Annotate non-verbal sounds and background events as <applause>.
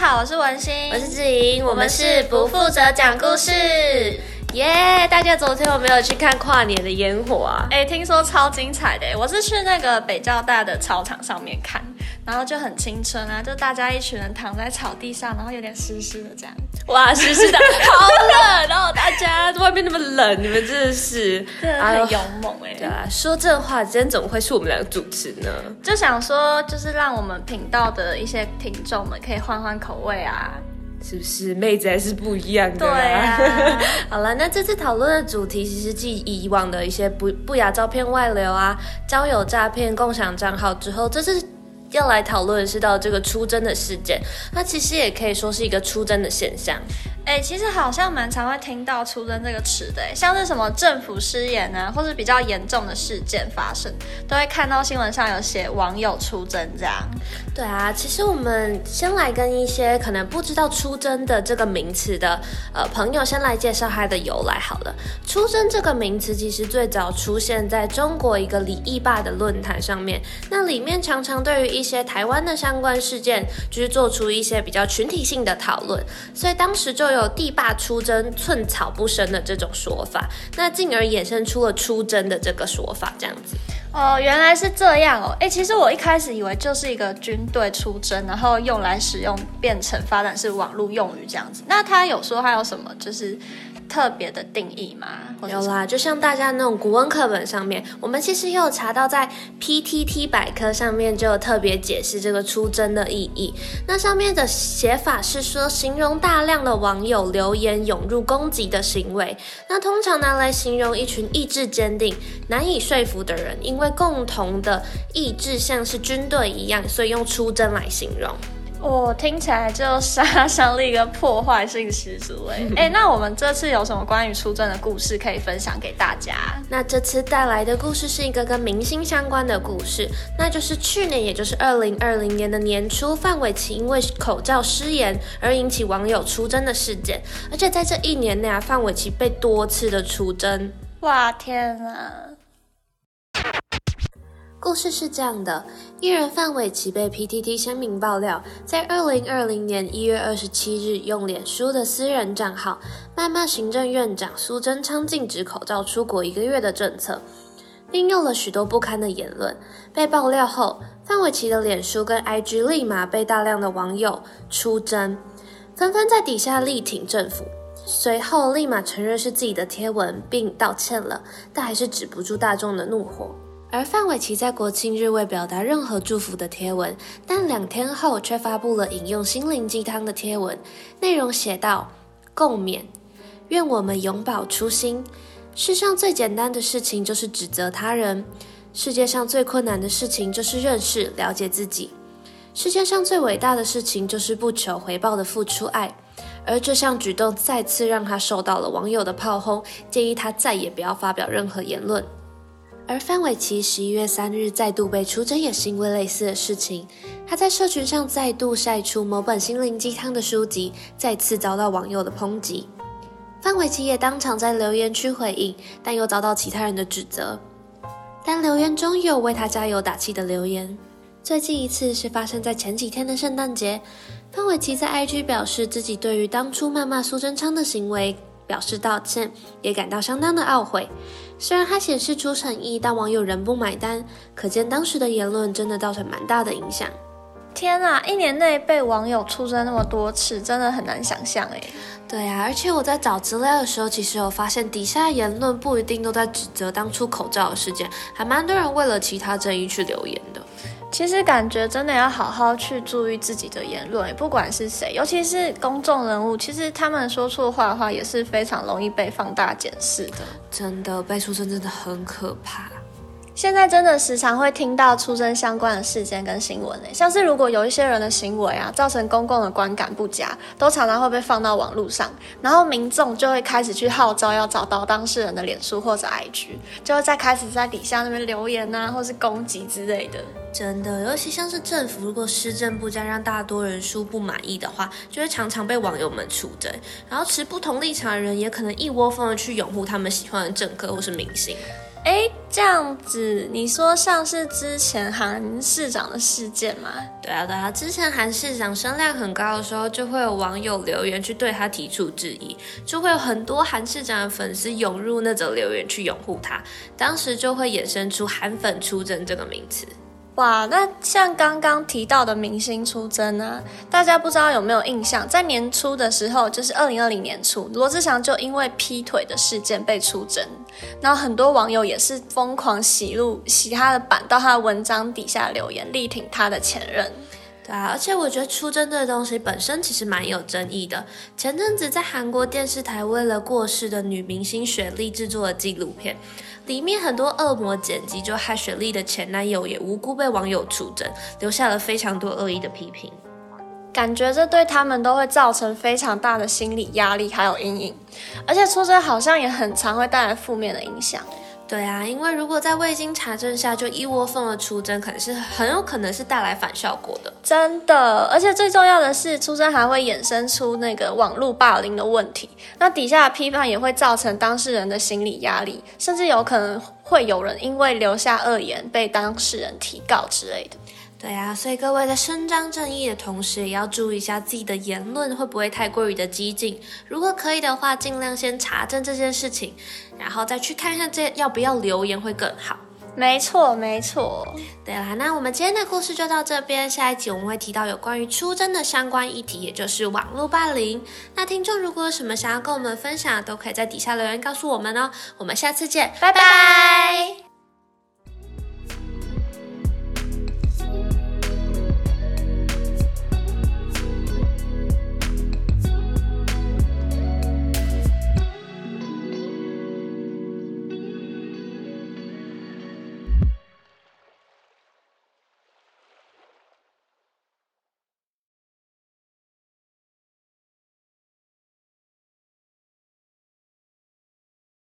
好，我是文心，我是志莹，我们是不负责讲故事。耶！Yeah, 大家昨天有没有去看跨年的烟火啊？哎，听说超精彩的，我是去那个北交大的操场上面看，然后就很青春啊，就大家一群人躺在草地上，然后有点湿湿的这样。哇，湿湿的，<laughs> 好冷！然后大家外面那么冷，你们真的是很勇猛哎。对啊，说这话，今天怎么会是我们两个主持呢？就想说，就是让我们频道的一些听众们可以换换口味啊，是不是？妹子还是不一样的。对啊。<laughs> 好了，那这次讨论的主题其实继以往的一些不不雅照片外流啊、交友诈骗、共享账号之后，这次要来讨论的是到这个出征的事件。那其实也可以说是一个出征的现象。哎、其实好像蛮常会听到“出征”这个词的，像是什么政府失言啊，或是比较严重的事件发生，都会看到新闻上有写网友出征这样。对啊，其实我们先来跟一些可能不知道“出征”的这个名词的呃朋友先来介绍它的由来好了。“出征”这个名词其实最早出现在中国一个李义霸的论坛上面，那里面常常对于一些台湾的相关事件，就是做出一些比较群体性的讨论，所以当时就有。有地霸出征，寸草不生的这种说法，那进而衍生出了出征的这个说法，这样子。哦，原来是这样哦。哎，其实我一开始以为就是一个军队出征，然后用来使用，变成发展是网络用语这样子。那他有说他有什么就是？特别的定义吗？有啦，就像大家那种古文课本上面，我们其实也有查到，在 PTT 百科上面就有特别解释这个出征的意义。那上面的写法是说，形容大量的网友留言涌入攻击的行为。那通常拿来形容一群意志坚定、难以说服的人，因为共同的意志像是军队一样，所以用出征来形容。我、哦、听起来就杀伤力跟破坏性十足哎 <laughs> 哎，那我们这次有什么关于出征的故事可以分享给大家？那这次带来的故事是一个跟明星相关的故事，那就是去年，也就是二零二零年的年初，范玮琪因为口罩失言而引起网友出征的事件，而且在这一年内啊，范玮琪被多次的出征。哇天啊！故事是这样的：艺人范玮琪被 PTT 声明爆料，在二零二零年一月二十七日，用脸书的私人账号谩骂行政院长苏贞昌禁止口罩出国一个月的政策，并用了许多不堪的言论。被爆料后，范玮琪的脸书跟 IG 立马被大量的网友出征，纷纷在底下力挺政府。随后立马承认是自己的贴文，并道歉了，但还是止不住大众的怒火。而范玮琪在国庆日未表达任何祝福的贴文，但两天后却发布了引用心灵鸡汤的贴文，内容写道：“共勉，愿我们永葆初心。世上最简单的事情就是指责他人，世界上最困难的事情就是认识了解自己，世界上最伟大的事情就是不求回报的付出爱。”而这项举动再次让他受到了网友的炮轰，建议他再也不要发表任何言论。而范玮琪十一月三日再度被出征，也是因为类似的事情。他在社群上再度晒出某本心灵鸡汤的书籍，再次遭到网友的抨击。范玮琪也当场在留言区回应，但又遭到其他人的指责。但留言中有为他加油打气的留言。最近一次是发生在前几天的圣诞节，范玮琪在 IG 表示自己对于当初谩骂苏贞昌的行为表示道歉，也感到相当的懊悔。虽然他显示出诚意，但网友仍不买单，可见当时的言论真的造成蛮大的影响。天啊，一年内被网友出征那么多次，真的很难想象诶。对啊，而且我在找资料的时候，其实有发现底下言论不一定都在指责当初口罩的事件，还蛮多人为了其他争议去留言的。其实感觉真的要好好去注意自己的言论，不管是谁，尤其是公众人物，其实他们说错话的话也是非常容易被放大检视的。真的，被出征真的很可怕。现在真的时常会听到出征相关的事件跟新闻诶，像是如果有一些人的行为啊，造成公共的观感不佳，都常常会被放到网络上，然后民众就会开始去号召要找到当事人的脸书或者 IG，就会再开始在底下那边留言啊，或是攻击之类的。真的，尤其像是政府如果施政不佳，让大多人数不满意的话，就会常常被网友们出征，然后持不同立场的人也可能一窝蜂的去拥护他们喜欢的政客或是明星。哎，这样子，你说像是之前韩市长的事件吗？对啊，对啊，之前韩市长声量很高的时候，就会有网友留言去对他提出质疑，就会有很多韩市长的粉丝涌入那则留言去拥护他，当时就会衍生出“韩粉出征”这个名词。哇，那像刚刚提到的明星出征啊，大家不知道有没有印象？在年初的时候，就是二零二零年初，罗志祥就因为劈腿的事件被出征，然后很多网友也是疯狂洗录洗他的版，到他的文章底下留言力挺他的前任。对，而且我觉得出征这个东西本身其实蛮有争议的。前阵子在韩国电视台为了过世的女明星雪莉制作了纪录片，里面很多恶魔剪辑，就害雪莉的前男友也无辜被网友出征，留下了非常多恶意的批评。感觉这对他们都会造成非常大的心理压力还有阴影，而且出征好像也很常会带来负面的影响。对啊，因为如果在未经查证下就一窝蜂的出征，可能是很有可能是带来反效果的。真的，而且最重要的是，出征还会衍生出那个网络霸凌的问题。那底下的批判也会造成当事人的心理压力，甚至有可能会有人因为留下恶言被当事人提告之类的。对啊，所以各位在伸张正义的同时，也要注意一下自己的言论会不会太过于的激进。如果可以的话，尽量先查证这件事情，然后再去看看这要不要留言会更好。没错，没错。对啦，那我们今天的故事就到这边，下一集我们会提到有关于出征的相关议题，也就是网络霸凌。那听众如果有什么想要跟我们分享，都可以在底下留言告诉我们哦。我们下次见，拜拜。